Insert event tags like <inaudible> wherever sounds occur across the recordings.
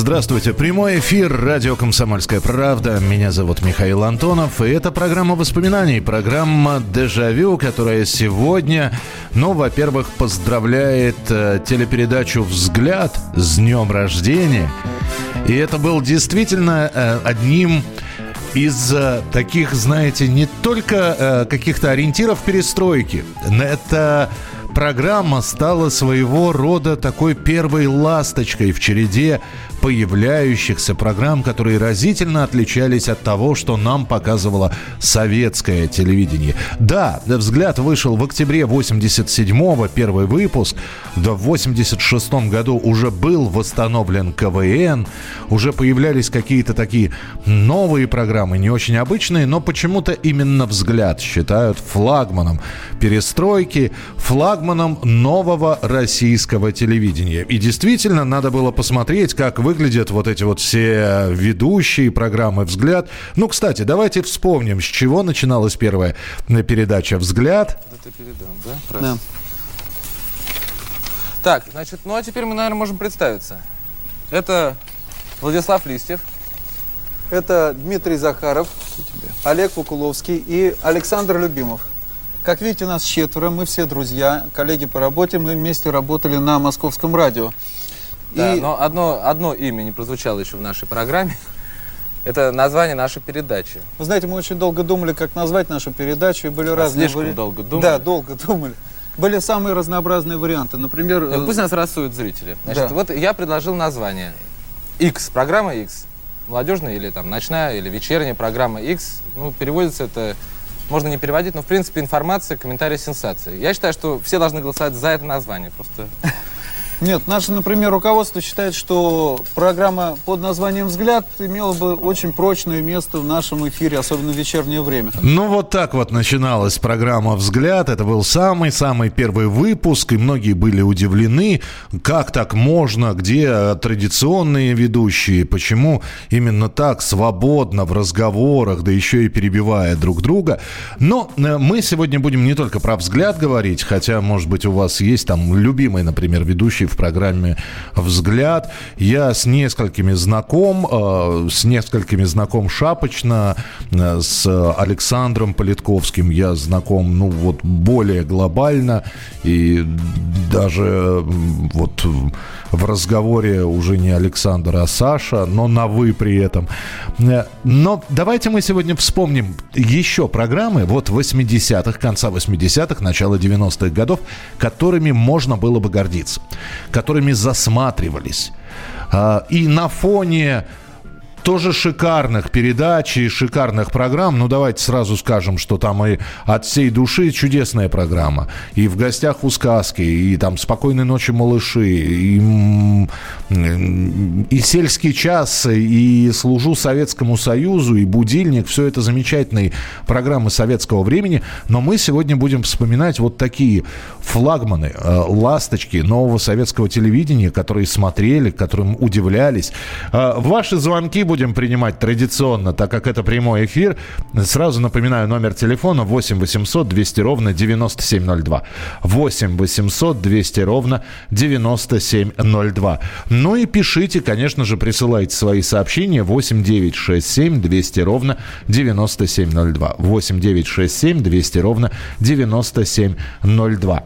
Здравствуйте. Прямой эфир радио «Комсомольская правда». Меня зовут Михаил Антонов. И это программа воспоминаний, программа «Дежавю», которая сегодня, ну, во-первых, поздравляет э, телепередачу «Взгляд» с днем рождения. И это был действительно э, одним из э, таких, знаете, не только э, каких-то ориентиров перестройки. Это программа стала своего рода такой первой ласточкой в череде появляющихся программ, которые разительно отличались от того, что нам показывало советское телевидение. Да, «Взгляд» вышел в октябре 87-го, первый выпуск. Да, в 86-м году уже был восстановлен КВН, уже появлялись какие-то такие новые программы, не очень обычные, но почему-то именно «Взгляд» считают флагманом перестройки, флагманом нового российского телевидения. И действительно, надо было посмотреть, как вы выглядят вот эти вот все ведущие программы «Взгляд». Ну, кстати, давайте вспомним, с чего начиналась первая передача «Взгляд». Это передам, да? Да. Так, значит, ну а теперь мы, наверное, можем представиться. Это Владислав Листьев. Это Дмитрий Захаров, Олег Кукуловский и Александр Любимов. Как видите, нас четверо, мы все друзья, коллеги по работе, мы вместе работали на московском радио. Да, и... но одно, одно имя не прозвучало еще в нашей программе. <laughs> Это название нашей передачи. Вы знаете, мы очень долго думали, как назвать нашу передачу, и были а разные слишком вари... долго думали? Да, долго думали. Были самые разнообразные варианты. Например... Ну, пусть нас рассуют зрители. Значит, да. вот я предложил название. X, программа X. Молодежная или там ночная или вечерняя программа X. Ну, переводится это можно не переводить, но в принципе информация, комментарии, сенсации. Я считаю, что все должны голосовать за это название. Просто <laughs> нет, наше, например, руководство считает, что программа под названием «Взгляд» имела бы очень прочное место в нашем эфире, особенно в вечернее время. Ну, вот так вот начиналась программа «Взгляд». Это был самый-самый первый выпуск, и многие были удивлены, как так можно, где традиционные ведущие, почему именно так свободно в разговорах, да еще и перебивая друг друга. Но э, мы сегодня будем не только про «Взгляд» говорить, хотя, может быть, у вас есть там любимый, например, ведущий в программе «Взгляд». Я с несколькими знаком, э, с несколькими знаком шапочно, э, с Александром Политковским я знаком, ну, вот более глобально, и даже вот в разговоре уже не Александр, а Саша, но на «вы» при этом. Э, но давайте мы сегодня вспомним еще программы вот 80-х, конца 80-х, начала 90-х годов, которыми можно было бы гордиться которыми засматривались. А, и на фоне тоже шикарных передач и шикарных программ. Ну, давайте сразу скажем, что там и от всей души чудесная программа. И в гостях у сказки, и там «Спокойной ночи, малыши», и, и «Сельский час», и «Служу Советскому Союзу», и «Будильник». Все это замечательные программы советского времени. Но мы сегодня будем вспоминать вот такие флагманы, э, ласточки нового советского телевидения, которые смотрели, которым удивлялись. Э, ваши звонки будем принимать традиционно, так как это прямой эфир. Сразу напоминаю номер телефона 8 800 200 ровно 9702. 8 800 200 ровно 9702. Ну и пишите, конечно же, присылайте свои сообщения 8 9 6 7 200 ровно 9702. 8 9 6 7 200 ровно 9702.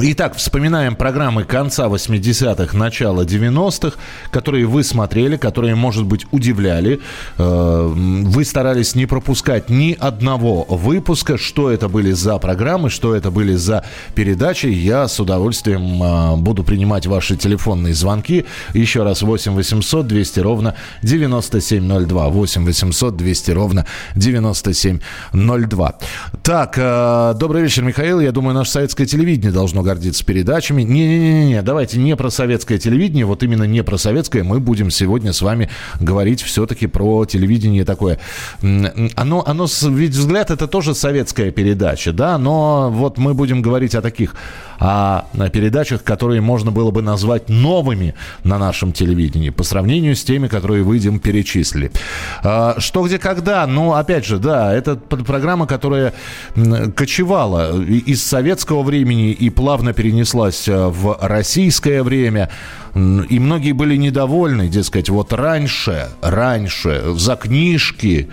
Итак, вспоминаем программы конца 80-х, начала 90-х, которые вы смотрели, которые, может быть, удивляли. Э, вы старались не пропускать ни одного выпуска. Что это были за программы, что это были за передачи. Я с удовольствием э, буду принимать ваши телефонные звонки. Еще раз 8 800 200 ровно 9702. 8 800 200 ровно 9702. Так, э, добрый вечер, Михаил. Я думаю, наше советское телевидение должно гордиться передачами. Не-не-не, давайте не про советское телевидение, вот именно не про советское. Мы будем сегодня с вами говорить все-таки про телевидение такое. Оно, оно, ведь взгляд, это тоже советская передача, да, но вот мы будем говорить о таких о передачах, которые можно было бы назвать новыми на нашем телевидении по сравнению с теми, которые вы им перечислили. А, что, где, когда? Ну, опять же, да, это программа, которая кочевала из советского времени и плавно перенеслась э, в российское время. И многие были недовольны, дескать, вот раньше, раньше за книжки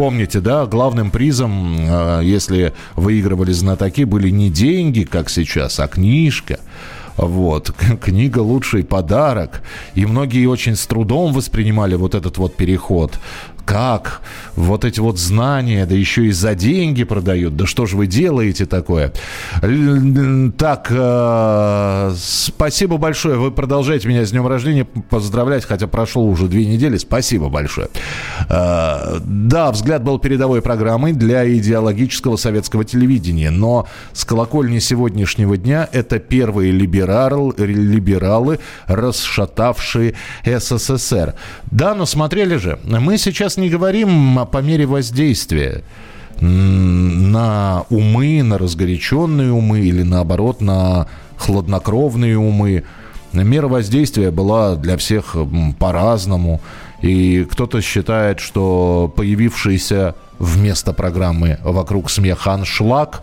Помните, да, главным призом, э, если выигрывали знатоки, были не деньги, как сейчас, а книжка. Вот. <laughs> Книга «Лучший подарок». И многие очень с трудом воспринимали вот этот вот переход как вот эти вот знания, да еще и за деньги продают, да что же вы делаете такое? Так, э, спасибо большое, вы продолжаете меня с днем рождения поздравлять, хотя прошло уже две недели, спасибо большое. Э, да, «Взгляд» был передовой программой для идеологического советского телевидения, но с колокольни сегодняшнего дня это первые либерал, либералы, расшатавшие СССР. Да, но смотрели же, мы сейчас не говорим по мере воздействия на умы, на разгоряченные умы или наоборот на хладнокровные умы. Мера воздействия была для всех по-разному. И кто-то считает, что появившийся вместо программы «Вокруг смеха» аншлаг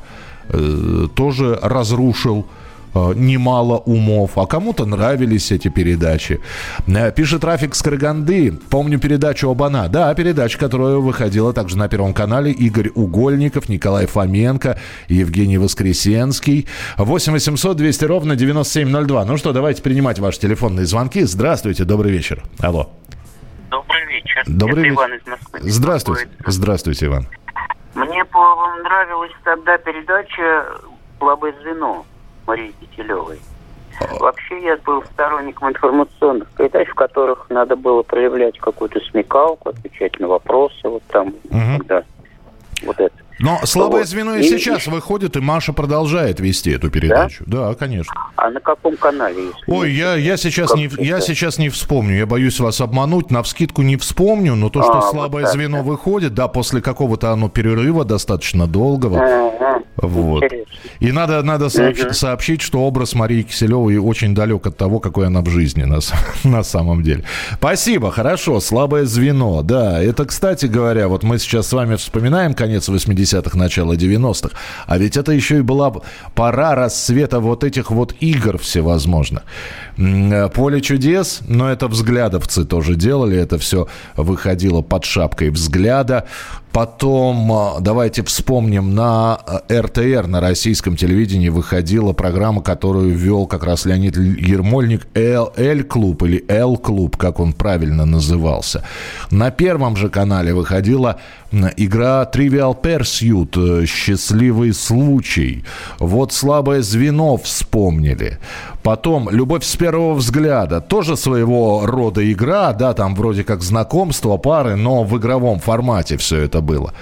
э, тоже разрушил Э, немало умов, а кому-то нравились эти передачи. Э, пишет Рафик Скороганды. Помню передачу «Обана». Да, передача, которая выходила также на Первом канале. Игорь Угольников, Николай Фоменко, Евгений Воскресенский. 8 800 200 ровно 9702. Ну что, давайте принимать ваши телефонные звонки. Здравствуйте, добрый вечер. Алло. Добрый вечер. Добрый вечер. Иван из Москвы. Здравствуйте. Здравствуйте, Иван. Мне понравилась тогда передача «Слабое звено». Марии Кителевой. Вообще я был сторонником информационных передач, в которых надо было проявлять какую-то смекалку, отвечать на вопросы, вот там, угу. да, вот это. Но слабое вот. звено и, и сейчас и... выходит, и Маша продолжает вести эту передачу. Да, да конечно. А на каком канале? Если Ой, я, я, сейчас не, я сейчас не вспомню. Я боюсь вас обмануть. На вскидку не вспомню, но то, что а, слабое вот звено выходит, да, после какого-то оно перерыва достаточно долгого. Ага. Вот. И надо, надо сообщ, угу. сообщить, что образ Марии Киселевой очень далек от того, какой она в жизни на, <laughs> на самом деле. Спасибо, хорошо. Слабое звено. Да, это, кстати говоря, вот мы сейчас с вами вспоминаем конец 80 80-х, начало 90-х. А ведь это еще и была пора расцвета вот этих вот игр всевозможных. Э, Поле чудес, но это взглядовцы тоже делали, это все выходило под шапкой взгляда. Потом, э, давайте вспомним, на РТР, на российском телевидении выходила программа, которую вел как раз Леонид Ермольник, Л-клуб или Л-клуб, как он правильно назывался. На первом же канале выходила игра Trivial Pursuit, счастливый случай. Вот слабое звено вспомнили. Потом «Любовь с первого взгляда». Тоже своего рода игра, да, там вроде как знакомство пары, но в игровом формате все это было.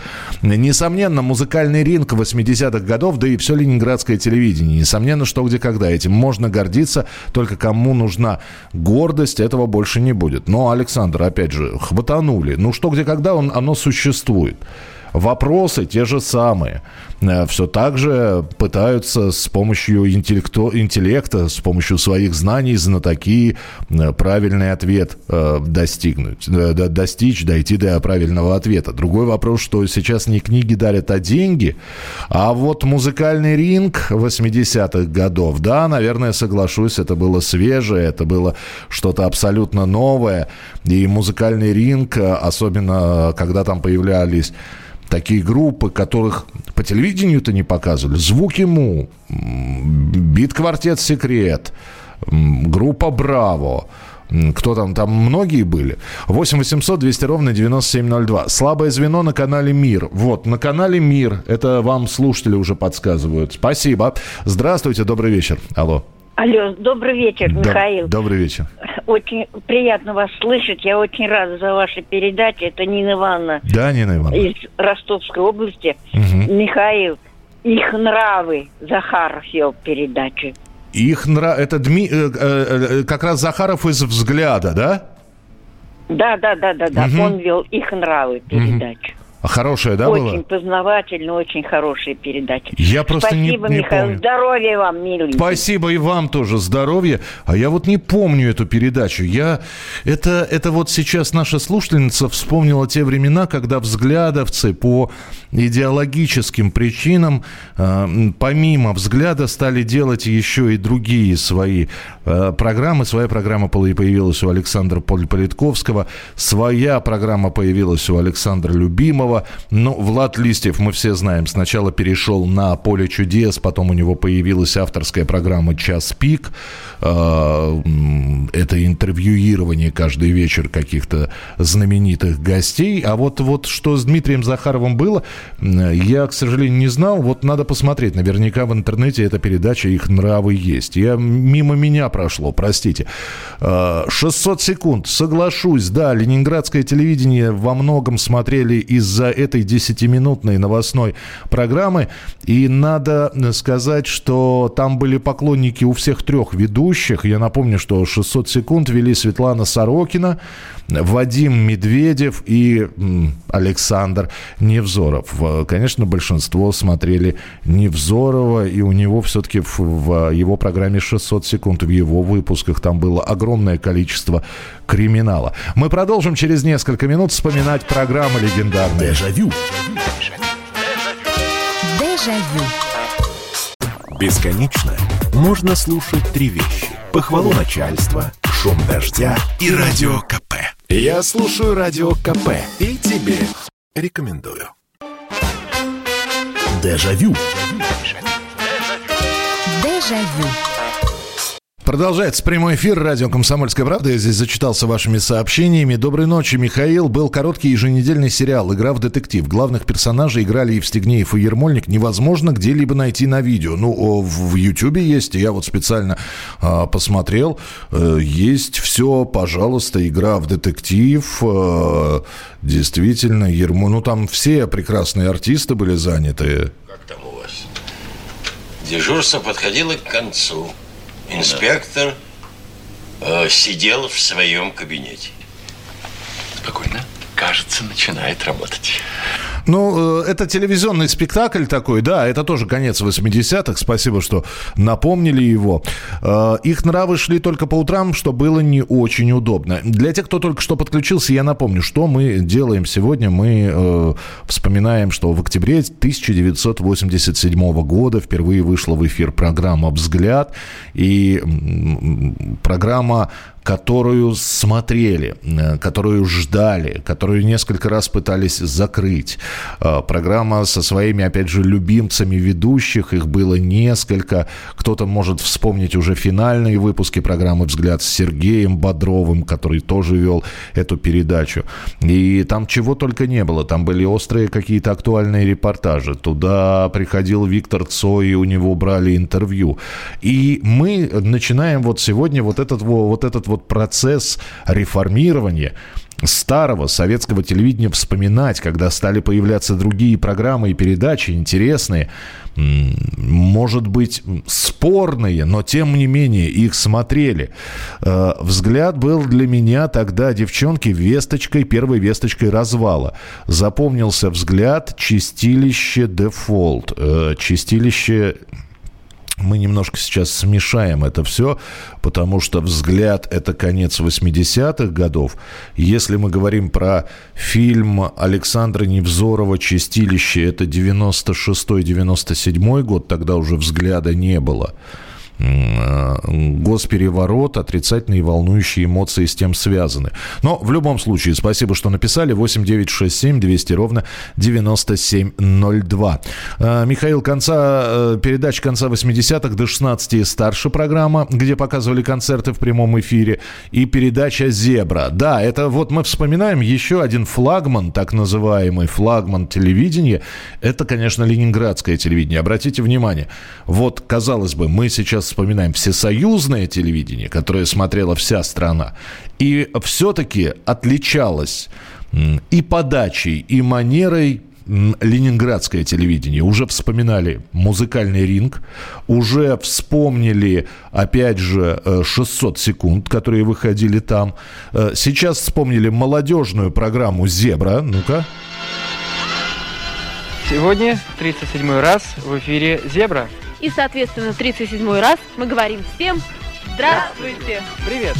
Несомненно, музыкальный ринг 80-х годов, да и все ленинградское телевидение. Несомненно, что где когда. Этим можно гордиться, только кому нужна гордость, этого больше не будет. Но, Александр, опять же, хватанули. Ну что где когда, он, оно существует существует. Вопросы те же самые. Э, все так же пытаются с помощью интеллекто, интеллекта, с помощью своих знаний, знатоки э, правильный ответ э, достигнуть, достичь, дойти до правильного ответа. Другой вопрос, что сейчас не книги дарят, а деньги. А вот музыкальный ринг 80-х годов, да, наверное, соглашусь, это было свежее, это было что-то абсолютно новое. И музыкальный ринг, особенно когда там появлялись такие группы, которых по телевидению-то не показывали. Звук ему, Бит-квартет «Секрет», группа «Браво», кто там, там многие были. 8 800 200 ровно 9702. Слабое звено на канале «Мир». Вот, на канале «Мир». Это вам слушатели уже подсказывают. Спасибо. Здравствуйте, добрый вечер. Алло. Алло, добрый вечер, Михаил. Добрый вечер. Очень приятно вас слышать. Я очень рада за ваши передачи. Это Нина Ивановна. Да, Нина Ивановна. Из Ростовской области. Угу. Михаил, их нравы. Захаров вел передачу. Их нрав... Это Дми... Э, э, э, как раз Захаров из «Взгляда», да? Да, да, да, да, да. Угу. Он вел их нравы передачу. Угу. А хорошая, да, Очень была? познавательно, очень хорошая передача. Я просто Спасибо, не, не Михаил. помню. Здоровья вам, милый. Спасибо и вам тоже здоровья. А я вот не помню эту передачу. Я... Это, это вот сейчас наша слушательница вспомнила те времена, когда взглядовцы по идеологическим причинам, э, помимо взгляда, стали делать еще и другие свои э, программы. Своя программа появилась у Александра Политковского, своя программа появилась у Александра Любимого. Ну, Влад Листьев, мы все знаем, сначала перешел на «Поле чудес», потом у него появилась авторская программа «Час пик». Э, это интервьюирование каждый вечер каких-то знаменитых гостей. А вот, вот что с Дмитрием Захаровым было, я, к сожалению, не знал. Вот надо посмотреть. Наверняка в интернете эта передача «Их нравы» есть. Я мимо меня прошло, простите. 600 секунд. Соглашусь, да, ленинградское телевидение во многом смотрели из-за этой 10-минутной новостной программы. И надо сказать, что там были поклонники у всех трех ведущих. Я напомню, что 600 секунд вели Светлана Сорокина, Вадим Медведев и Александр Невзоров. Конечно, большинство смотрели Невзорова, и у него все-таки в его программе 600 секунд, в его выпусках там было огромное количество криминала. Мы продолжим через несколько минут вспоминать программы легендарные. Дежавю. Дежавю. Бесконечно можно слушать три вещи. Похвалу начальства, шум дождя и радио КП. Я слушаю радио КП и тебе рекомендую. Дежавю. Дежавю. Продолжается прямой эфир радио «Комсомольская правда». Я здесь зачитался вашими сообщениями. Доброй ночи, Михаил. Был короткий еженедельный сериал «Игра в детектив». Главных персонажей играли Евстигнеев и Ермольник. Невозможно где-либо найти на видео. Ну, в Ютьюбе есть. Я вот специально а, посмотрел. Э, есть все, пожалуйста, «Игра в детектив». А, действительно, Ермо... Ну, там все прекрасные артисты были заняты. Как там у вас? Дежурство подходило к концу. Инспектор э, сидел в своем кабинете. Спокойно. Кажется, начинает работать. Ну, э, это телевизионный спектакль такой, да, это тоже конец 80-х, спасибо, что напомнили его. Э, их нравы шли только по утрам, что было не очень удобно. Для тех, кто только что подключился, я напомню, что мы делаем сегодня. Мы э, вспоминаем, что в октябре 1987 года впервые вышла в эфир программа «Взгляд», и программа которую смотрели, э, которую ждали, которую несколько раз пытались закрыть. Э, программа со своими, опять же, любимцами ведущих, их было несколько. Кто-то может вспомнить уже финальные выпуски программы «Взгляд» с Сергеем Бодровым, который тоже вел эту передачу. И там чего только не было. Там были острые какие-то актуальные репортажи. Туда приходил Виктор Цой, и у него брали интервью. И мы начинаем вот сегодня вот этот вот этот вот вот процесс реформирования старого советского телевидения вспоминать, когда стали появляться другие программы и передачи интересные, может быть, спорные, но тем не менее их смотрели. Э, взгляд был для меня тогда, девчонки, весточкой, первой весточкой развала. Запомнился взгляд «Чистилище дефолт». Э, «Чистилище» мы немножко сейчас смешаем это все, потому что взгляд – это конец 80-х годов. Если мы говорим про фильм Александра Невзорова «Чистилище», это 96-97 год, тогда уже взгляда не было. Э, госпереворот, отрицательные и волнующие эмоции с тем связаны. Но в любом случае, спасибо, что написали. 8967 200 ровно 9702. Э, Михаил, конца, э, передача конца 80-х до 16 и старше программа, где показывали концерты в прямом эфире, и передача «Зебра». Да, это вот мы вспоминаем еще один флагман, так называемый флагман телевидения. Это, конечно, ленинградское телевидение. Обратите внимание, вот, казалось бы, мы сейчас вспоминаем всесоюзное телевидение, которое смотрела вся страна, и все-таки отличалось и подачей, и манерой ленинградское телевидение. Уже вспоминали музыкальный ринг, уже вспомнили, опять же, 600 э, секунд, которые выходили там. Э, сейчас вспомнили молодежную программу «Зебра». Ну-ка. Сегодня 37 раз в эфире «Зебра». И, соответственно, 37 раз мы говорим всем «Здравствуйте!» Привет!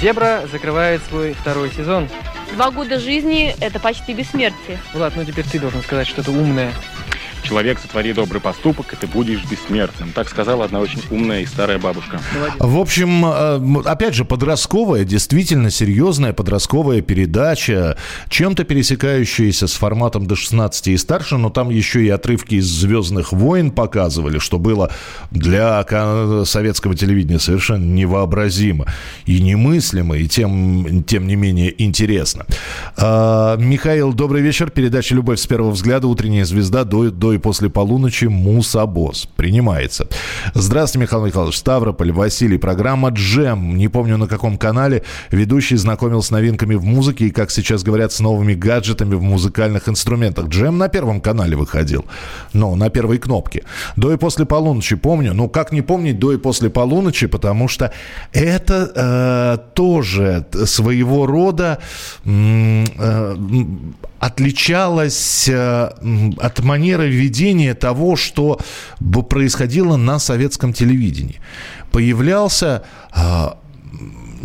«Зебра» закрывает свой второй сезон. Два года жизни – это почти бессмертие. Влад, ну теперь ты должен сказать что-то умное. Человек, сотвори добрый поступок, и ты будешь бессмертным. Так сказала одна очень умная и старая бабушка. В общем, э, опять же, подростковая, действительно серьезная подростковая передача, чем-то пересекающаяся с форматом до 16 и старше, но там еще и отрывки из «Звездных войн» показывали, что было для советского телевидения совершенно невообразимо и немыслимо, и тем, тем не менее интересно. А, Михаил, добрый вечер. Передача «Любовь с первого взгляда», «Утренняя звезда» до, до и после полуночи Мусобос. Принимается. Здравствуйте, Михаил Михайлович. Ставрополь, Василий. Программа «Джем». Не помню, на каком канале. Ведущий знакомил с новинками в музыке и, как сейчас говорят, с новыми гаджетами в музыкальных инструментах. «Джем» на первом канале выходил. Ну, на первой кнопке. До и после полуночи помню. Ну, как не помнить до и после полуночи, потому что это э, тоже своего рода э, отличалось э, от манеры ведения того, что происходило на советском телевидении. Появлялся а,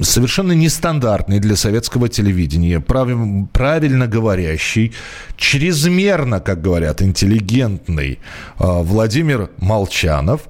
совершенно нестандартный для советского телевидения, прав, правильно говорящий, чрезмерно, как говорят, интеллигентный э, Владимир Молчанов.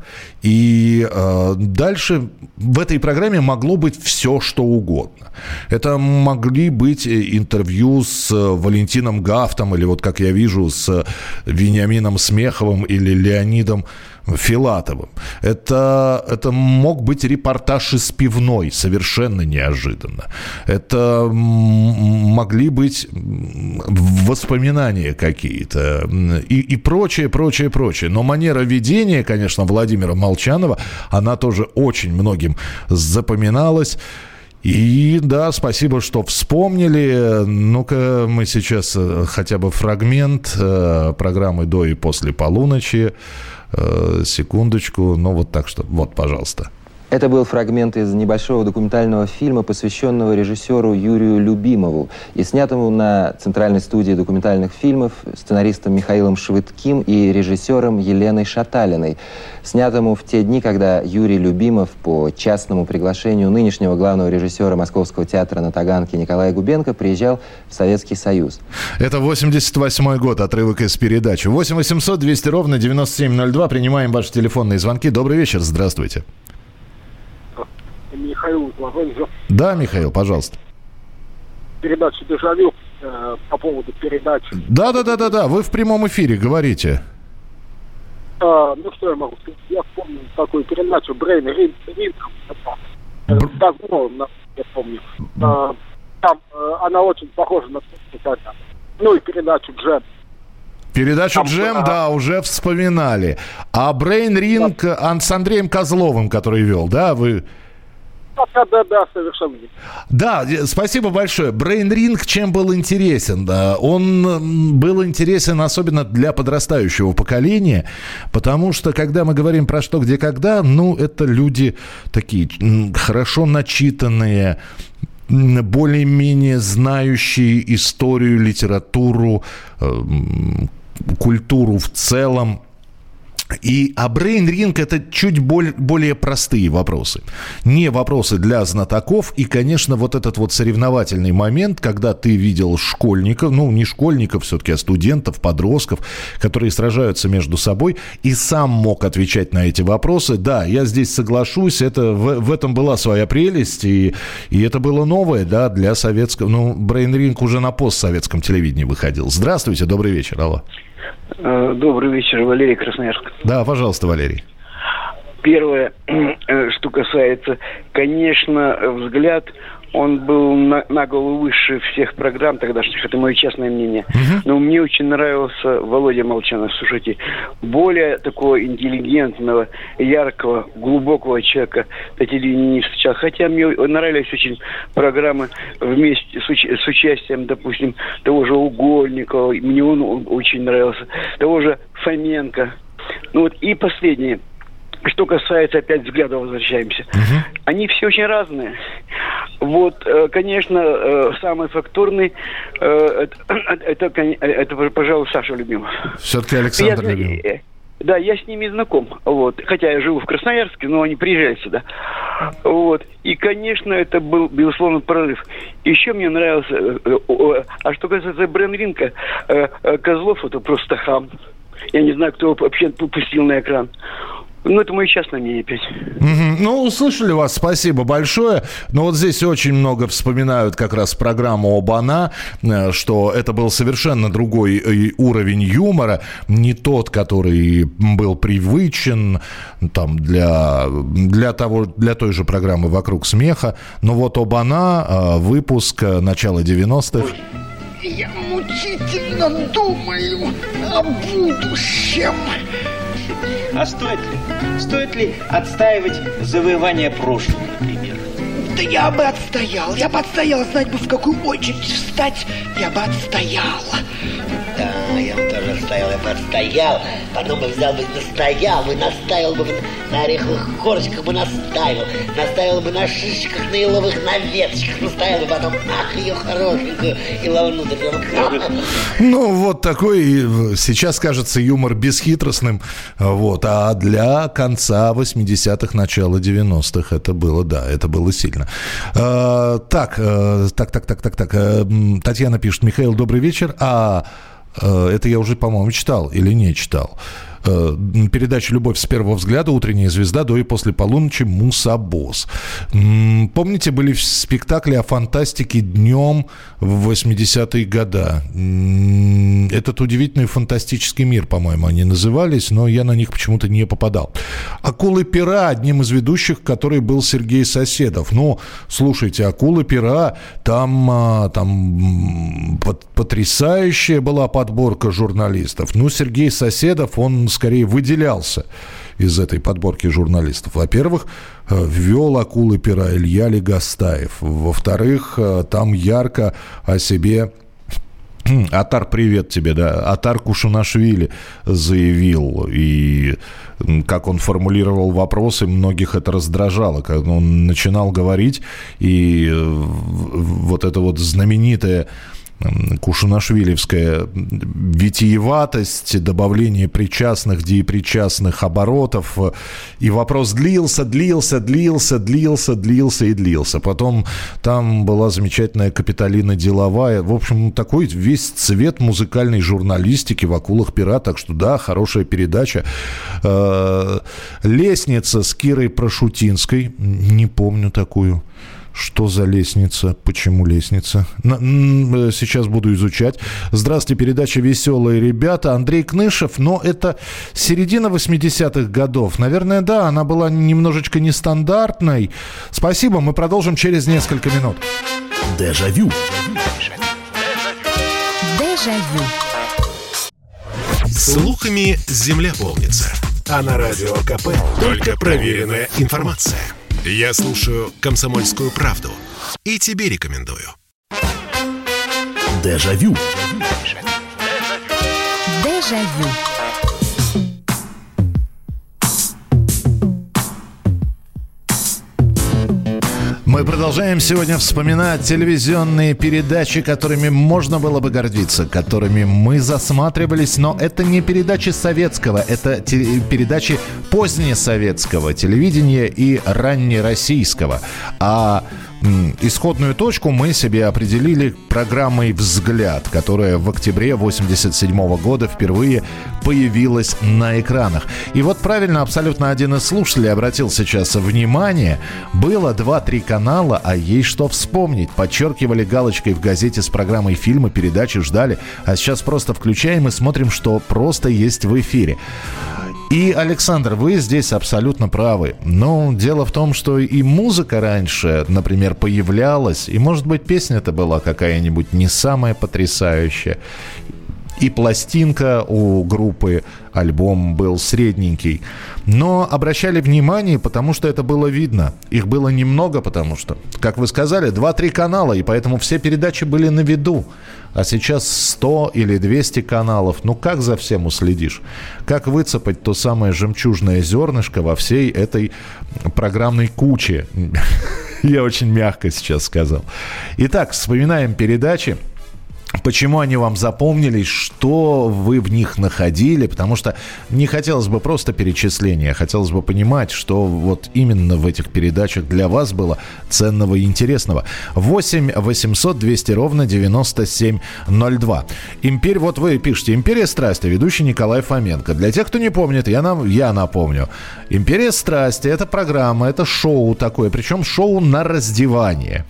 И э, дальше в этой программе могло быть все, что угодно. Это могли быть интервью с Валентином Гафтом, или вот как я вижу, с Вениамином Смеховым или Леонидом Филатовым. Это, это мог быть репортаж из пивной, совершенно неожиданно. Это могли быть воспоминания какие-то и, и прочее, прочее, прочее. Но манера ведения, конечно, Владимира Молчанова, она тоже очень многим запоминалась. И да, спасибо, что вспомнили. Ну-ка, мы сейчас э, хотя бы фрагмент э, программы до и после полуночи. Э, секундочку. Ну вот так что, вот, пожалуйста. Это был фрагмент из небольшого документального фильма, посвященного режиссеру Юрию Любимову и снятому на Центральной студии документальных фильмов сценаристом Михаилом Швыдким и режиссером Еленой Шаталиной, снятому в те дни, когда Юрий Любимов по частному приглашению нынешнего главного режиссера Московского театра на Таганке Николая Губенко приезжал в Советский Союз. Это 88 год, отрывок из передачи. 8 800 200 ровно 9702. Принимаем ваши телефонные звонки. Добрый вечер, здравствуйте. Михаил Лавензов. Да, Михаил, пожалуйста. Передача «Дежавю» э, по поводу передачи. Да, да, да, да, да. Вы в прямом эфире говорите. А, ну что я могу сказать? Я помню такую передачу Брейн Ринг. Бр... Давно, я помню. А, там э, она очень похожа на Ну и передачу Джем. Передачу Там, Джем, а... да, уже вспоминали. А Брейн Ринг да. с Андреем Козловым, который вел, да, вы... Да, да, да, совершенно. Да, спасибо большое. Brain Ring чем был интересен? Да? Он был интересен особенно для подрастающего поколения, потому что, когда мы говорим про что, где, когда, ну, это люди такие хорошо начитанные, более-менее знающие историю, литературу, э, культуру в целом. И, а Ring это чуть более, более простые вопросы. Не вопросы для знатоков. И, конечно, вот этот вот соревновательный момент, когда ты видел школьников, ну, не школьников все-таки, а студентов, подростков, которые сражаются между собой, и сам мог отвечать на эти вопросы. Да, я здесь соглашусь, это, в, в этом была своя прелесть, и, и это было новое, да, для советского... Ну, Ring уже на постсоветском телевидении выходил. Здравствуйте, добрый вечер, алло. Э, добрый вечер, Валерий Красноярск. Да, пожалуйста, Валерий. Первое, <clears throat> э, что касается, конечно, взгляд он был на, на голову выше всех программ тогдашних, это мое честное мнение. Uh-huh. Но мне очень нравился Володя Молчанов. Слушайте, более такого интеллигентного, яркого, глубокого человека на телевидении не встречал. Хотя мне нравились очень программы вместе с, уч- с участием, допустим, того же Угольникова. Мне он, он очень нравился. Того же Фоменко. Ну вот и последнее – что касается, опять взгляда возвращаемся. Угу. Они все очень разные. Вот, э, конечно, э, самый фактурный, э, это, <clears throat> это, это, пожалуй, Саша Любимов. Все-таки Александр я, Любимов. Да, я с ними знаком. Вот. Хотя я живу в Красноярске, но они приезжают сюда. Вот. И, конечно, это был, безусловно, прорыв. Еще мне нравился... А что касается Бренринка, Козлов это просто хам. Я не знаю, кто вообще пустил на экран. Ну, это мое частное мнение опять. Угу. Ну, услышали вас, спасибо большое. Но вот здесь очень много вспоминают как раз программу Обана, э, что это был совершенно другой э, уровень юмора, не тот, который был привычен там, для, для, того, для той же программы «Вокруг смеха». Но вот Обана, э, выпуск начала 90-х. Я мучительно думаю о будущем. А стоит ли? Стоит ли отстаивать завоевание прошлого, например? Да я бы отстоял, я бы отстоял, знать бы в какую очередь встать, я бы отстоял. Да, я бы тоже стоял, я бы отстоял, потом бы взял бы настоял бы, наставил бы на ореховых корочках бы наставил, наставил бы на шишечках, на еловых, на веточках, наставил бы потом, ах, ее хорошенькую, и ловнутрь. Ну, вот такой, сейчас кажется юмор бесхитростным, вот, а для конца 80-х, начала 90-х это было, да, это было сильно. А, так, так, так, так, так, так, Татьяна пишет, Михаил, добрый вечер, а это я уже, по-моему, читал или не читал. Э, передача «Любовь с первого взгляда», «Утренняя звезда», до и после полуночи «Мусабос». Помните, были спектакли о фантастике днем в 80-е годы? Этот удивительный фантастический мир, по-моему, они назывались, но я на них почему-то не попадал. «Акулы пера» одним из ведущих, который был Сергей Соседов. Ну, слушайте, «Акулы пера», там, а, там потрясающая была подборка журналистов. Ну, Сергей Соседов, он скорее выделялся из этой подборки журналистов. Во-первых, э, ввел акулы пера Илья Легостаев. Во-вторых, э, там ярко о себе <clears throat> Атар, привет тебе, да. Атар Кушунашвили заявил, и как он формулировал вопросы, многих это раздражало, когда он начинал говорить, и э, вот это вот знаменитое кушунашвилевская витиеватость, добавление причастных, деепричастных оборотов. И вопрос длился, длился, длился, длился, длился и длился. Потом там была замечательная Капиталина Деловая. В общем, такой весь цвет музыкальной журналистики в «Акулах пера». Так что да, хорошая передача. Э, «Лестница» с Кирой Прошутинской. Не помню такую. Что за лестница? Почему лестница? Сейчас буду изучать. Здравствуйте, передача «Веселые ребята». Андрей Кнышев, но это середина 80-х годов. Наверное, да, она была немножечко нестандартной. Спасибо, мы продолжим через несколько минут. Дежавю. Дежавю. Слухами земля полнится. А на радио КП только проверенная информация. Я слушаю «Комсомольскую правду» и тебе рекомендую. Дежавю. Дежавю. Мы продолжаем сегодня вспоминать телевизионные передачи, которыми можно было бы гордиться, которыми мы засматривались, но это не передачи советского, это те- передачи позднесоветского телевидения и раннероссийского. А исходную точку мы себе определили программой «Взгляд», которая в октябре 87 года впервые появилась на экранах. И вот правильно абсолютно один из слушателей обратил сейчас внимание, было 2-3 канала, а есть что вспомнить. Подчеркивали галочкой в газете с программой фильмы, передачи ждали, а сейчас просто включаем и смотрим, что просто есть в эфире. И, Александр, вы здесь абсолютно правы. Но дело в том, что и музыка раньше, например, появлялась, и, может быть, песня-то была какая-нибудь не самая потрясающая. И пластинка у группы, альбом был средненький. Но обращали внимание, потому что это было видно. Их было немного, потому что, как вы сказали, 2-3 канала, и поэтому все передачи были на виду. А сейчас 100 или 200 каналов. Ну как за всем уследишь? Как выцепать то самое жемчужное зернышко во всей этой программной куче? <laughs> Я очень мягко сейчас сказал. Итак, вспоминаем передачи. Почему они вам запомнились, что вы в них находили, потому что не хотелось бы просто перечисления, хотелось бы понимать, что вот именно в этих передачах для вас было ценного и интересного. 8 800 200 ровно 9702. Империя, вот вы пишете, «Империя страсти», ведущий Николай Фоменко. Для тех, кто не помнит, я, нам, я напомню. «Империя страсти» — это программа, это шоу такое, причем шоу на раздевание.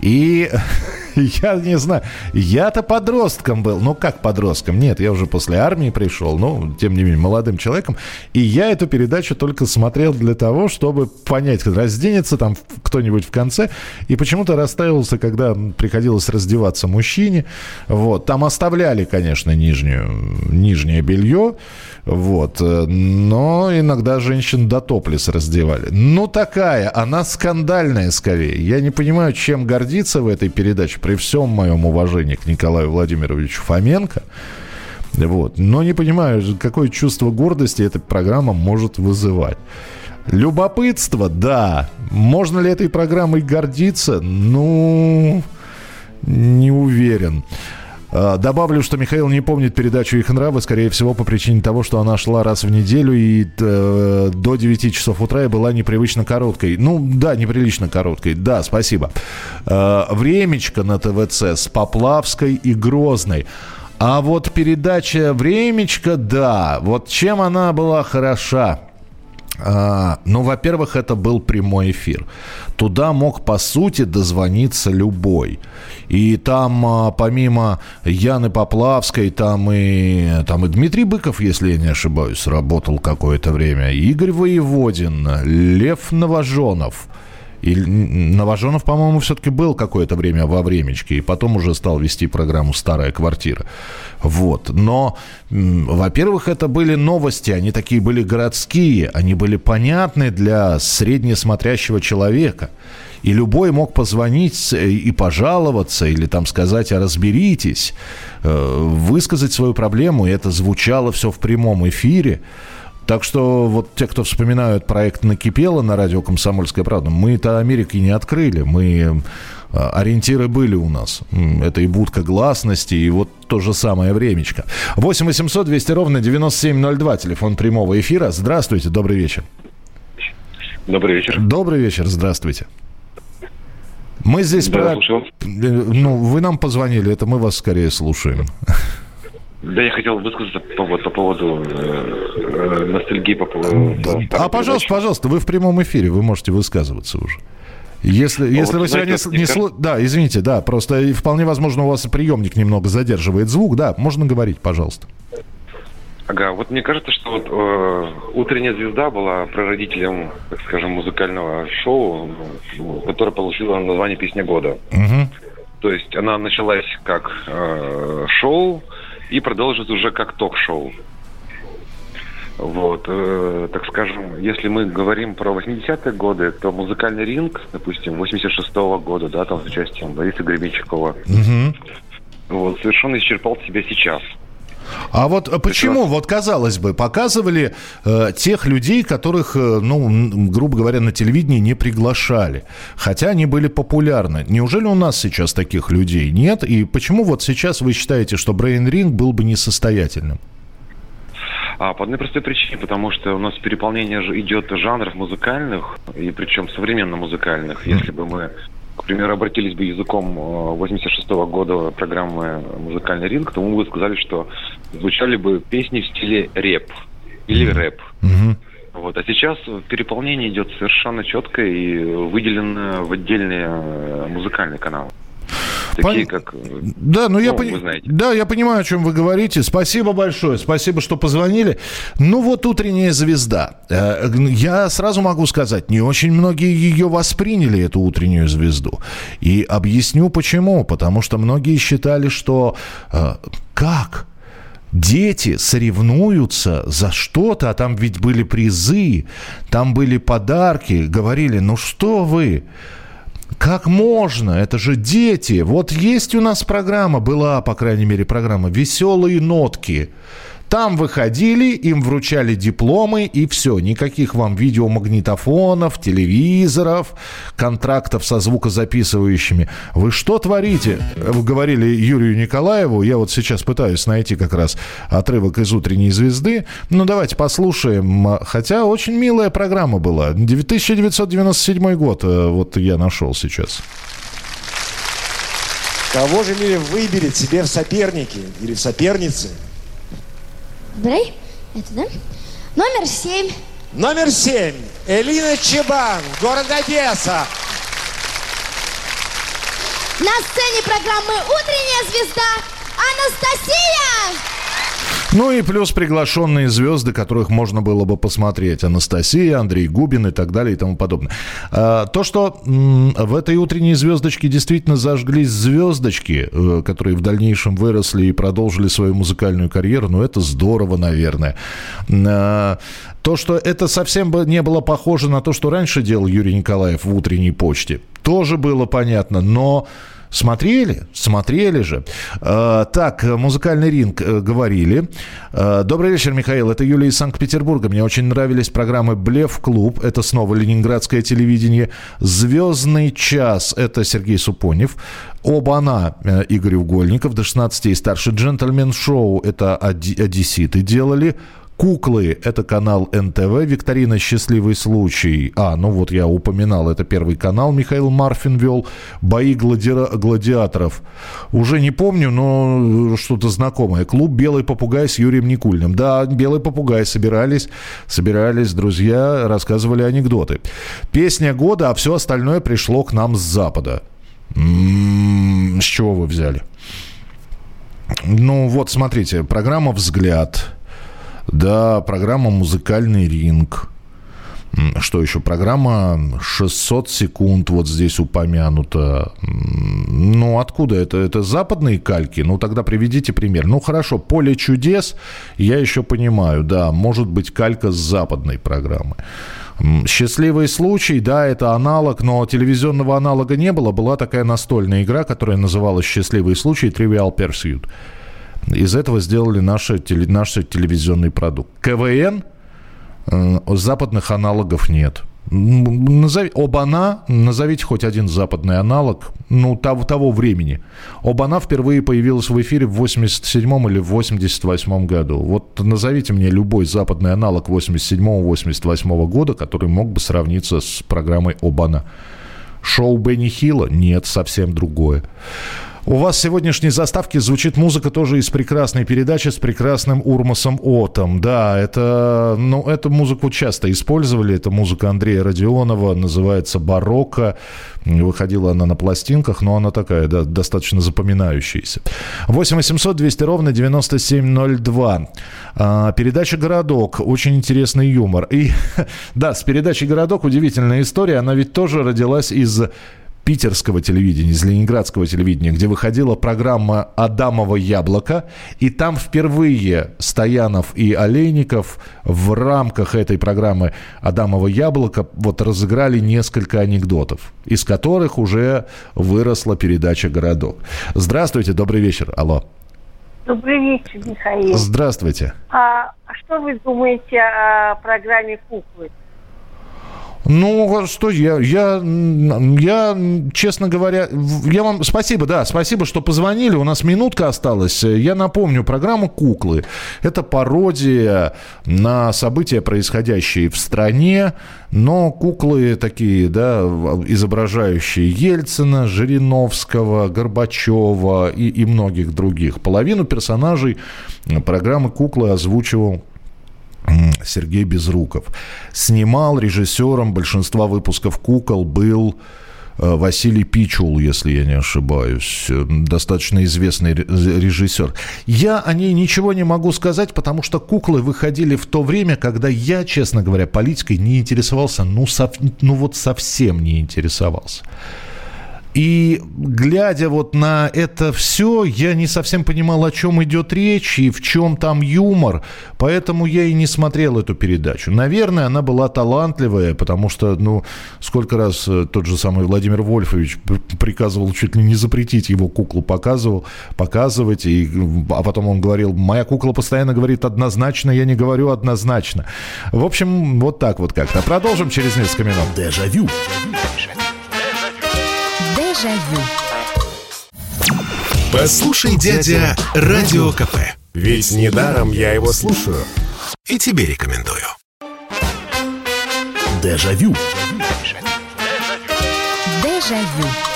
И <laughs> <laughs> я не знаю, я-то подростком был. Ну, как подростком? Нет, я уже после армии пришел, ну, тем не менее, молодым человеком. И я эту передачу только смотрел для того, чтобы понять, разденется там кто-нибудь в конце. И почему-то расстраивался, когда приходилось раздеваться мужчине. Вот. Там оставляли, конечно, нижнюю, нижнее белье. Вот. Но иногда женщин до топлес раздевали. Ну, такая, она скандальная скорее. Я не понимаю, чем гордиться в этой передаче, при всем моем уважении к Николаю Владимировичу Фоменко. Вот. Но не понимаю, какое чувство гордости эта программа может вызывать. Любопытство, да. Можно ли этой программой гордиться? Ну, не уверен. А, Добавлю, что Михаил не помнит передачу «Их нравы», скорее всего, по причине того, что она шла раз в неделю и э, до 9 часов утра и была непривычно короткой. Ну, да, неприлично короткой. Да, спасибо. Э, «Времечко» на ТВЦ с Поплавской и Грозной. А вот передача «Времечко», да. Вот чем она была хороша? А, ну, во-первых, это был прямой эфир. Туда мог, по сути, дозвониться любой. И там, а, помимо Яны Поплавской, там и, там и Дмитрий Быков, если я не ошибаюсь, работал какое-то время. Игорь Воеводин, Лев Новоженов. И Новоженов, по-моему, все-таки был какое-то время во времечке, и потом уже стал вести программу «Старая квартира». Вот. Но, во-первых, это были новости, они такие были городские, они были понятны для среднесмотрящего человека. И любой мог позвонить э, и пожаловаться, или там сказать, а разберитесь, э, высказать свою проблему, и это звучало все в прямом эфире. Так что вот те, кто вспоминают проект «Накипело» на радио «Комсомольская правда», мы-то Америки не открыли, мы э, ориентиры были у нас. Это и будка гласности, и вот то же самое времечко. 8 800 200 ровно 9702, телефон прямого эфира. Здравствуйте, добрый вечер. Добрый вечер. Добрый вечер, здравствуйте. Мы здесь Да, про... Э, Ну, вы нам позвонили, это мы вас скорее слушаем. Да, я хотел высказаться по, вот, по поводу э, э, ностальгии по поводу... А, пожалуйста, пожалуйста, вы в прямом эфире, вы можете высказываться уже. Если, если вот вы знаете, сегодня не кажется- слу- Да, извините, да, просто вполне возможно у вас приемник немного задерживает звук. Да, можно говорить, пожалуйста. Ага, вот мне кажется, что вот э, «Утренняя звезда» была прародителем, так скажем, музыкального шоу, ну, которое получило название «Песня года». То есть она началась как э, шоу и продолжит уже как ток-шоу. Вот, э, так скажем, если мы говорим про 80-е годы, то музыкальный ринг, допустим, 86-го года, да, там с участием Бориса Гребенщикова, вот, совершенно исчерпал себя сейчас. А вот почему, вот казалось бы, показывали э, тех людей, которых, э, ну, грубо говоря, на телевидении не приглашали, хотя они были популярны. Неужели у нас сейчас таких людей нет? И почему вот сейчас вы считаете, что Brain Ring был бы несостоятельным? А, по одной простой причине, потому что у нас переполнение же идет жанров музыкальных, и причем современно музыкальных. Если бы мы, к примеру, обратились бы языком 86 -го года программы «Музыкальный ринг», то мы бы сказали, что звучали бы песни в стиле рэп или рэп. Вот. А сейчас переполнение идет совершенно четко и выделено в отдельные э, музыкальные каналы. Такие, Пон... как... Да, ну, я, ну, вы знаете. да, я понимаю, о чем вы говорите. Спасибо большое. Спасибо, что позвонили. Ну, вот утренняя звезда. Э, Я сразу могу сказать, не очень многие ее восприняли, эту утреннюю звезду. И объясню почему. Потому что многие считали, что э, как? Дети соревнуются за что-то, а там ведь были призы, там были подарки. Говорили, ну что вы, как можно? Это же дети. Вот есть у нас программа, была, по крайней мере, программа «Веселые нотки». Там выходили, им вручали дипломы, и все. Никаких вам видеомагнитофонов, телевизоров, контрактов со звукозаписывающими. Вы что творите? Вы говорили Юрию Николаеву. Я вот сейчас пытаюсь найти как раз отрывок из «Утренней звезды». Ну, давайте послушаем. Хотя очень милая программа была. 1997 год э, вот я нашел сейчас. Кого же ли выберет себе в соперники или в соперницы? Брей, это да? Номер семь. Номер семь. Элина Чебан, город Одесса. На сцене программы «Утренняя звезда» Анастасия! Ну и плюс приглашенные звезды, которых можно было бы посмотреть. Анастасия, Андрей Губин и так далее и тому подобное. А, то, что в этой утренней звездочке действительно зажглись звездочки, э, которые в дальнейшем выросли и продолжили свою музыкальную карьеру, ну это здорово, наверное. А, то, что это совсем не было похоже на то, что раньше делал Юрий Николаев в утренней почте, тоже было понятно, но Смотрели? Смотрели же. Э, так, музыкальный ринг э, говорили. Э, добрый вечер, Михаил. Это Юлия из Санкт-Петербурга. Мне очень нравились программы «Блев клуб». Это снова ленинградское телевидение. «Звездный час». Это Сергей Супонев. Оба-на Игорь Угольников. До 16 и старше джентльмен шоу. Это одесситы делали. Куклы – это канал НТВ, викторина «Счастливый случай». А, ну вот я упоминал, это первый канал Михаил Марфин вел. Бои глади... гладиаторов. Уже не помню, но что-то знакомое. Клуб «Белый попугай» с Юрием Никульным. Да, «Белый попугай» собирались, собирались друзья, рассказывали анекдоты. Песня года, а все остальное пришло к нам с Запада. М-м, с чего вы взяли? Ну вот, смотрите, программа «Взгляд», да, программа «Музыкальный ринг». Что еще? Программа 600 секунд вот здесь упомянута. Ну, откуда это? Это западные кальки? Ну, тогда приведите пример. Ну, хорошо, «Поле чудес» я еще понимаю, да, может быть калька с западной программы. Счастливый случай, да, это аналог, но телевизионного аналога не было. Была такая настольная игра, которая называлась «Счастливый случай» Trivial Pursuit. Из этого сделали наш, наш телевизионный продукт. КВН, э, западных аналогов нет. Назови, Обана, назовите хоть один западный аналог, ну, того, того времени. Обана впервые появилась в эфире в 87 или в 88 году. Вот назовите мне любой западный аналог 87-88 года, который мог бы сравниться с программой Обана. Шоу Бенни Хилла? Нет, совсем другое. У вас в сегодняшней заставке звучит музыка тоже из прекрасной передачи с прекрасным Урмасом Отом. Да, это, ну, эту музыку часто использовали. Это музыка Андрея Родионова, называется «Барокко». Выходила она на пластинках, но она такая, да, достаточно запоминающаяся. 8 800 200 ровно 9702. А, передача «Городок». Очень интересный юмор. И, <laughs> да, с передачей «Городок» удивительная история. Она ведь тоже родилась из питерского телевидения, из ленинградского телевидения, где выходила программа «Адамово яблоко», и там впервые Стоянов и Олейников в рамках этой программы «Адамово яблоко» вот разыграли несколько анекдотов, из которых уже выросла передача «Городок». Здравствуйте, добрый вечер, алло. Добрый вечер, Михаил. Здравствуйте. А что вы думаете о программе «Куклы»? Ну, что я, я, я, честно говоря, я вам спасибо, да, спасибо, что позвонили. У нас минутка осталась. Я напомню, программа «Куклы» – это пародия на события, происходящие в стране, но куклы такие, да, изображающие Ельцина, Жириновского, Горбачева и, и многих других. Половину персонажей программы «Куклы» озвучивал Сергей Безруков. Снимал режиссером большинства выпусков «Кукол» был э, Василий Пичул, если я не ошибаюсь, э, достаточно известный режиссер. Я о ней ничего не могу сказать, потому что куклы выходили в то время, когда я, честно говоря, политикой не интересовался, ну, сов, ну вот совсем не интересовался. И глядя вот на это все, я не совсем понимал, о чем идет речь и в чем там юмор. Поэтому я и не смотрел эту передачу. Наверное, она была талантливая, потому что, ну, сколько раз э, тот же самый Владимир Вольфович приказывал чуть ли не запретить его куклу показывал, показывать. И, а потом он говорил, моя кукла постоянно говорит однозначно, я не говорю однозначно. В общем, вот так вот как-то. Продолжим через несколько минут. Дежавю. Дежавю. Послушай, дядя, Радио КП. Ведь недаром я его слушаю. И тебе рекомендую. Дежавю. Дежавю.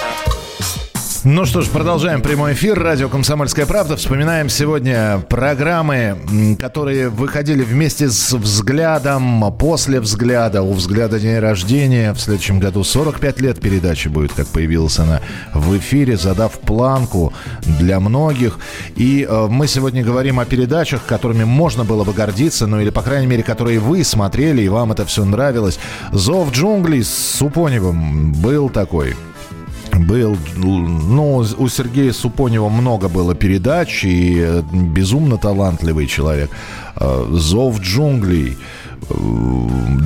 Ну что ж, продолжаем прямой эфир. Радио «Комсомольская правда». Вспоминаем сегодня программы, которые выходили вместе с «Взглядом», после «Взгляда», у «Взгляда» день рождения. В следующем году 45 лет передачи будет, как появилась она в эфире, задав планку для многих. И э, мы сегодня говорим о передачах, которыми можно было бы гордиться, ну или, по крайней мере, которые вы смотрели, и вам это все нравилось. «Зов джунглей» с Супоневым был такой был, ну, у Сергея Супонева много было передач, и э, безумно талантливый человек. Э, «Зов джунглей», э,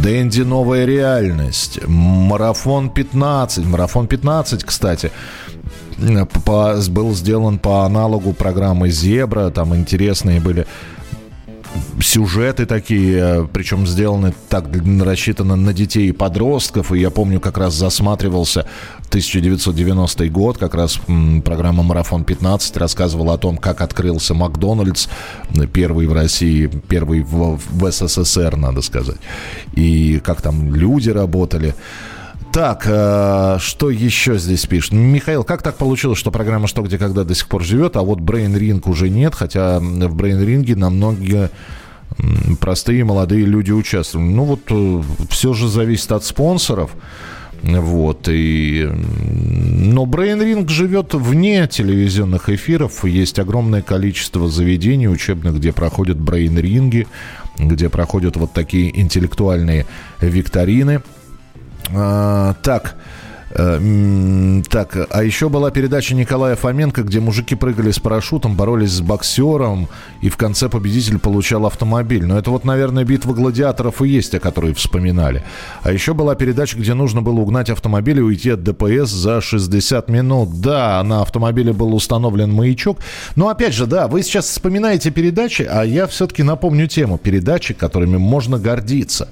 Дэнди. «Новая реальность», «Марафон 15», «Марафон 15», кстати, по, был сделан по аналогу программы «Зебра», там интересные были сюжеты такие, э, причем сделаны так, рассчитаны на детей и подростков. И я помню, как раз засматривался 1990 год, как раз программа «Марафон 15» рассказывала о том, как открылся Макдональдс, первый в России, первый в, в СССР, надо сказать. И как там люди работали. Так, э, что еще здесь пишет? Михаил, как так получилось, что программа «Что, где, когда» до сих пор живет, а вот Brain Ring уже нет, хотя в Brain Ring намного простые молодые люди участвовали. Ну вот э, все же зависит от спонсоров. Вот, и... Но Brain Ring живет вне телевизионных эфиров. Есть огромное количество заведений учебных, где проходят Brain Ринги, где проходят вот такие интеллектуальные викторины – а, так, э, так, а еще была передача Николая Фоменко, где мужики прыгали с парашютом, боролись с боксером, и в конце победитель получал автомобиль. Но это вот, наверное, битва гладиаторов и есть, о которой вспоминали. А еще была передача, где нужно было угнать автомобиль и уйти от ДПС за 60 минут. Да, на автомобиле был установлен маячок. Но опять же, да, вы сейчас вспоминаете передачи, а я все-таки напомню тему передачи, которыми можно гордиться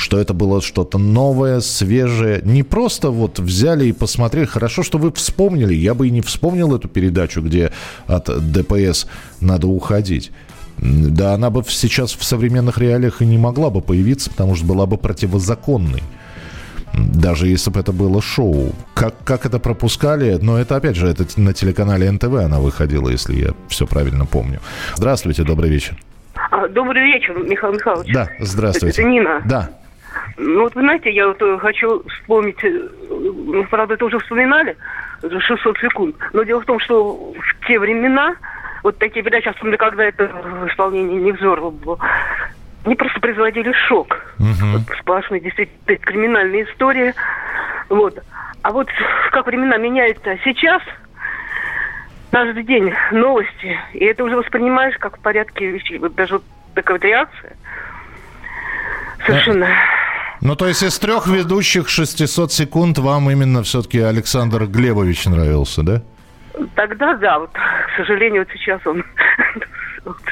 что это было что-то новое, свежее. Не просто вот взяли и посмотрели. Хорошо, что вы вспомнили. Я бы и не вспомнил эту передачу, где от ДПС надо уходить. Да, она бы сейчас в современных реалиях и не могла бы появиться, потому что была бы противозаконной. Даже если бы это было шоу. Как, как это пропускали? Но это, опять же, это на телеканале НТВ она выходила, если я все правильно помню. Здравствуйте, добрый вечер. А, добрый вечер, Михаил Михайлович. Да, здравствуйте. Это Нина. Да. Ну вот вы знаете, я вот э, хочу вспомнить, э, ну, правда, это уже вспоминали, 600 секунд, но дело в том, что в те времена, вот такие передачи, особенно когда это в исполнении Невзорова было, они просто производили шок. Угу. Вот сплошные действительно криминальные истории. Вот. А вот как времена меняются сейчас, каждый день новости, и это уже воспринимаешь как в порядке вещей. Вот даже вот такая вот реакция. Совершенно. Ну, то есть из трех ведущих 600 секунд вам именно все-таки Александр Глебович нравился, да? Тогда да, вот, к сожалению, вот сейчас он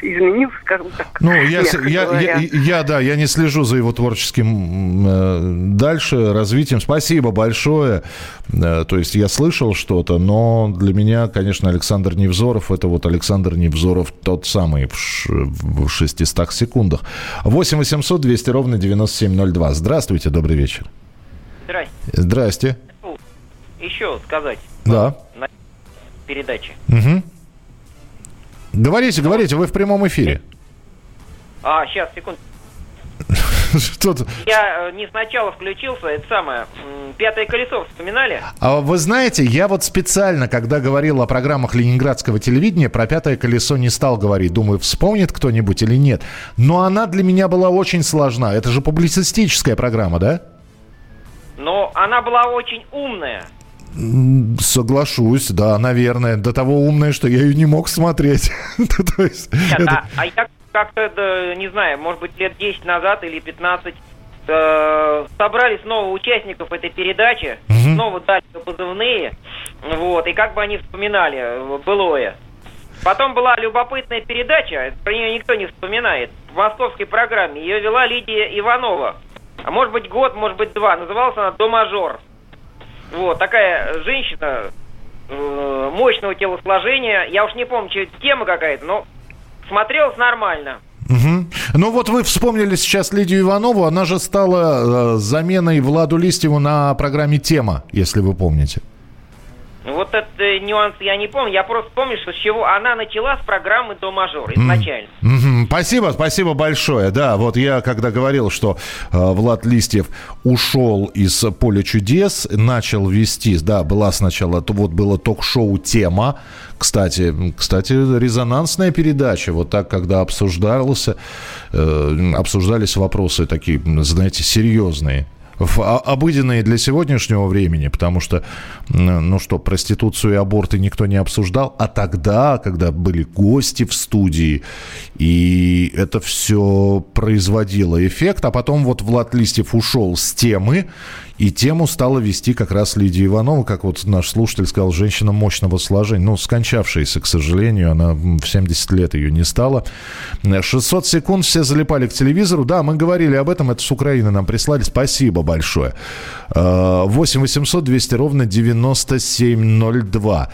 изменился, скажем так. Ну, я, я, я, я, да, я не слежу за его творческим э, дальше развитием. Спасибо большое. Э, то есть я слышал что-то, но для меня, конечно, Александр Невзоров, это вот Александр Невзоров тот самый в, ш, в 600 секундах. 8 800 200 ровно 9702. Здравствуйте, добрый вечер. Здрасте. Здрасте. Еще сказать. Да. На передаче. Угу. Говорите, говорите, вы в прямом эфире. А, сейчас, секунду. <laughs> Что-то... Я э, не сначала включился, это самое, пятое колесо вспоминали? А вы знаете, я вот специально, когда говорил о программах ленинградского телевидения, про пятое колесо не стал говорить. Думаю, вспомнит кто-нибудь или нет. Но она для меня была очень сложна. Это же публицистическая программа, да? Но она была очень умная. Соглашусь, да, наверное. До того умная, что я ее не мог смотреть. <laughs> Есть, Нет, это... а, а я как-то, да, не знаю, может быть, лет 10 назад или 15 э, собрали снова участников этой передачи, угу. снова дали позывные, вот, и как бы они вспоминали э, былое. Потом была любопытная передача, про нее никто не вспоминает, в московской программе. Ее вела Лидия Иванова. А может быть год, может быть два. Называлась она «До мажор». Вот, такая женщина э, мощного телосложения. Я уж не помню, что тема какая-то, но смотрелось нормально. Угу. Ну вот вы вспомнили сейчас Лидию Иванову, она же стала э, заменой Владу Листьеву на программе «Тема», если вы помните. Вот этот э, нюанс я не помню. Я просто помню, что с чего она начала с программы до мажор изначально. Mm-hmm. Спасибо, спасибо большое. Да, вот я когда говорил, что э, Влад Листьев ушел из поля чудес, начал вести, да, была сначала, вот было ток-шоу «Тема», кстати, кстати, резонансная передача, вот так, когда обсуждался, э, обсуждались вопросы такие, знаете, серьезные в обыденные для сегодняшнего времени, потому что, ну что, проституцию и аборты никто не обсуждал, а тогда, когда были гости в студии, и это все производило эффект, а потом вот Влад Листьев ушел с темы, и тему стала вести как раз Лидия Иванова, как вот наш слушатель сказал, женщина мощного сложения. Ну, скончавшаяся, к сожалению, она в 70 лет ее не стала. 600 секунд все залипали к телевизору. Да, мы говорили об этом, это с Украины нам прислали. Спасибо большое. 8 800 200 ровно 9702.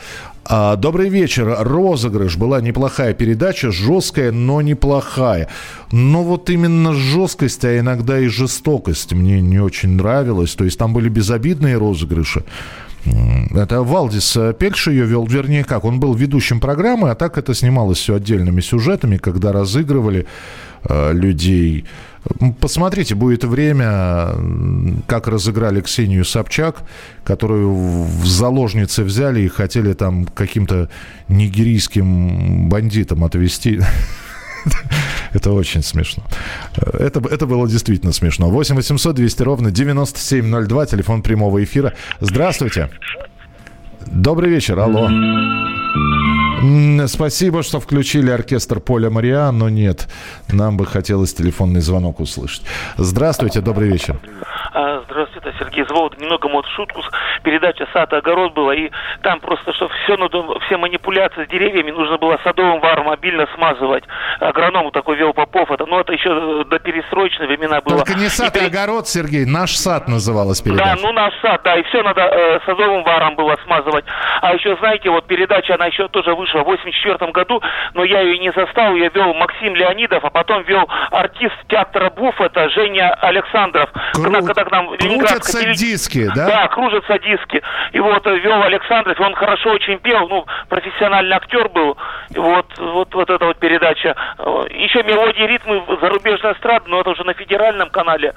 А, добрый вечер. Розыгрыш. Была неплохая передача, жесткая, но неплохая. Но вот именно жесткость, а иногда и жестокость мне не очень нравилась. То есть там были безобидные розыгрыши. Это Валдис Пельш ее вел, вернее как, он был ведущим программы, а так это снималось все отдельными сюжетами, когда разыгрывали э, людей. Посмотрите, будет время, как разыграли Ксению Собчак, которую в заложницы взяли и хотели там каким-то нигерийским бандитам отвезти. <laughs> Это очень смешно. Это, это было действительно смешно. 8 800 200 ровно 9702, телефон прямого эфира. Здравствуйте. Добрый вечер, алло. Спасибо, что включили оркестр Поля Мариа, но нет, нам бы хотелось телефонный звонок услышать. Здравствуйте, добрый вечер. А, здравствуйте, Сергей Зволд. Немного вот шутку. Передача «Сад и огород» была, и там просто, что все, все манипуляции с деревьями нужно было садовым варом обильно смазывать. Агроному такой вел Попов. Это, ну, это еще до перестроечной времена было. Только не сад и, и огород, Сергей, наш сад называлась передача. Да, ну наш сад, да, и все надо э, садовым варом было смазывать. А еще, знаете, вот передача, она еще тоже вышла в 84 году, но я ее не застал, ее вел Максим Леонидов, а потом вел артист театра БУФ, это Женя Александров. Крут. Когда, когда к нам кружатся теле... диски, да? Да, кружатся диски. И вот э, вел Александров, он хорошо очень пел, ну, профессиональный актер был. И вот, вот, вот эта вот передача. Э, Еще мелодии, ритмы зарубежной эстрады, но это уже на федеральном канале.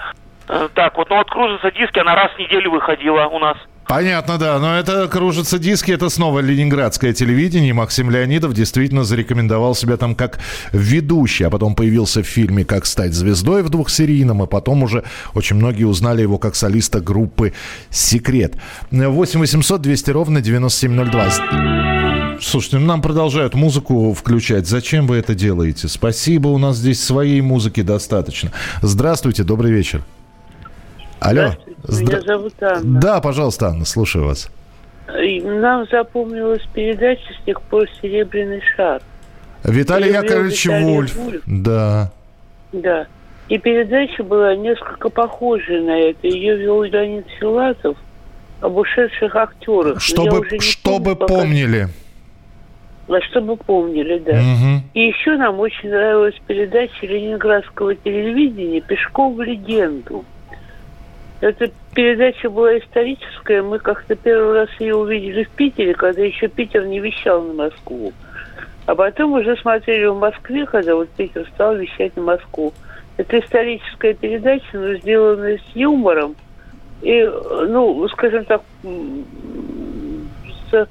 Э, так вот, ну вот кружатся диски, она раз в неделю выходила у нас. Понятно, да. Но это кружатся диски, это снова ленинградское телевидение. Максим Леонидов действительно зарекомендовал себя там как ведущий, а потом появился в фильме «Как стать звездой» в двухсерийном, и потом уже очень многие узнали его как солиста группы «Секрет». 8 800 200 ровно 9702. Слушайте, ну нам продолжают музыку включать. Зачем вы это делаете? Спасибо, у нас здесь своей музыки достаточно. Здравствуйте, добрый вечер. Алло. Здра... меня зовут Анна. Да, пожалуйста, Анна, слушаю вас. Нам запомнилась передача с тех пор «Серебряный шар». Виталий Люблю Яковлевич Виталия Вольф. Вульф. Да. Да. И передача была несколько похожая на это. Ее вел Леонид Филатов об ушедших актерах. Чтобы, чтобы помню, помнили. А чтобы помнили, да. Мгм. И еще нам очень нравилась передача ленинградского телевидения «Пешком в легенду». Эта передача была историческая. Мы как-то первый раз ее увидели в Питере, когда еще Питер не вещал на Москву. А потом уже смотрели в Москве, когда вот Питер стал вещать на Москву. Это историческая передача, но сделанная с юмором. И, ну, скажем так, с,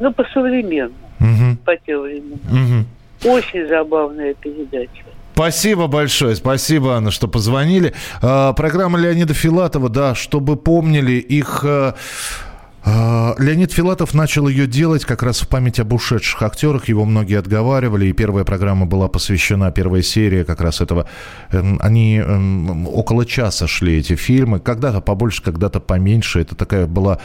ну, по-современному, по тем временам. Мгм. Очень забавная передача. Спасибо большое, спасибо, Анна, что позвонили. А, программа Леонида Филатова, да, чтобы помнили их... а, Леонид Филатов начал ее делать как раз в память об ушедших актерах. Его многие отговаривали, и первая программа была посвящена, первая серия как раз этого. Эм, Они эм, около часа шли, эти фильмы. Когда-то побольше, когда-то поменьше. Это такая была...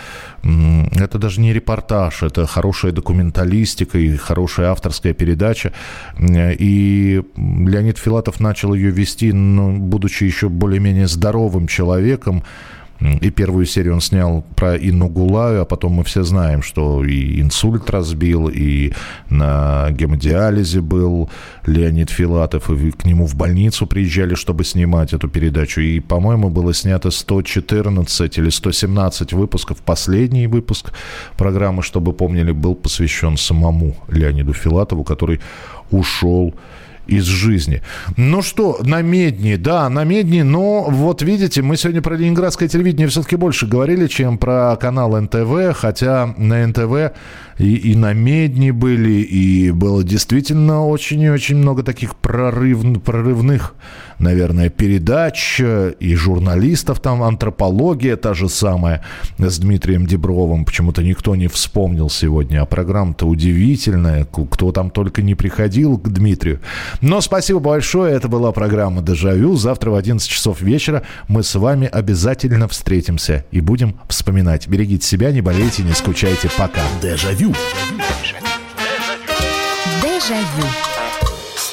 Это даже не репортаж, это хорошая документалистика и хорошая авторская передача. Э, И Леонид Филатов начал ее вести, ну, будучи еще более-менее здоровым человеком. И первую серию он снял про Инну Гулаю, а потом мы все знаем, что и инсульт разбил, и на гемодиализе был Леонид Филатов, и к нему в больницу приезжали, чтобы снимать эту передачу. И, по-моему, было снято 114 или 117 выпусков. Последний выпуск программы, чтобы помнили, был посвящен самому Леониду Филатову, который ушел из жизни. Ну что, на Медни, да, на Медни, но вот видите, мы сегодня про ленинградское телевидение все-таки больше говорили, чем про канал НТВ, хотя на НТВ и, и на Медни были, и было действительно очень и очень много таких прорыв, прорывных, наверное, передач, и журналистов там, антропология та же самая с Дмитрием Дебровым, почему-то никто не вспомнил сегодня, а программа-то удивительная, кто там только не приходил к Дмитрию. Но спасибо большое, это была программа «Дежавю». Завтра в 11 часов вечера мы с вами обязательно встретимся и будем вспоминать. Берегите себя, не болейте, не скучайте. Пока. Дежавю. Дежавю.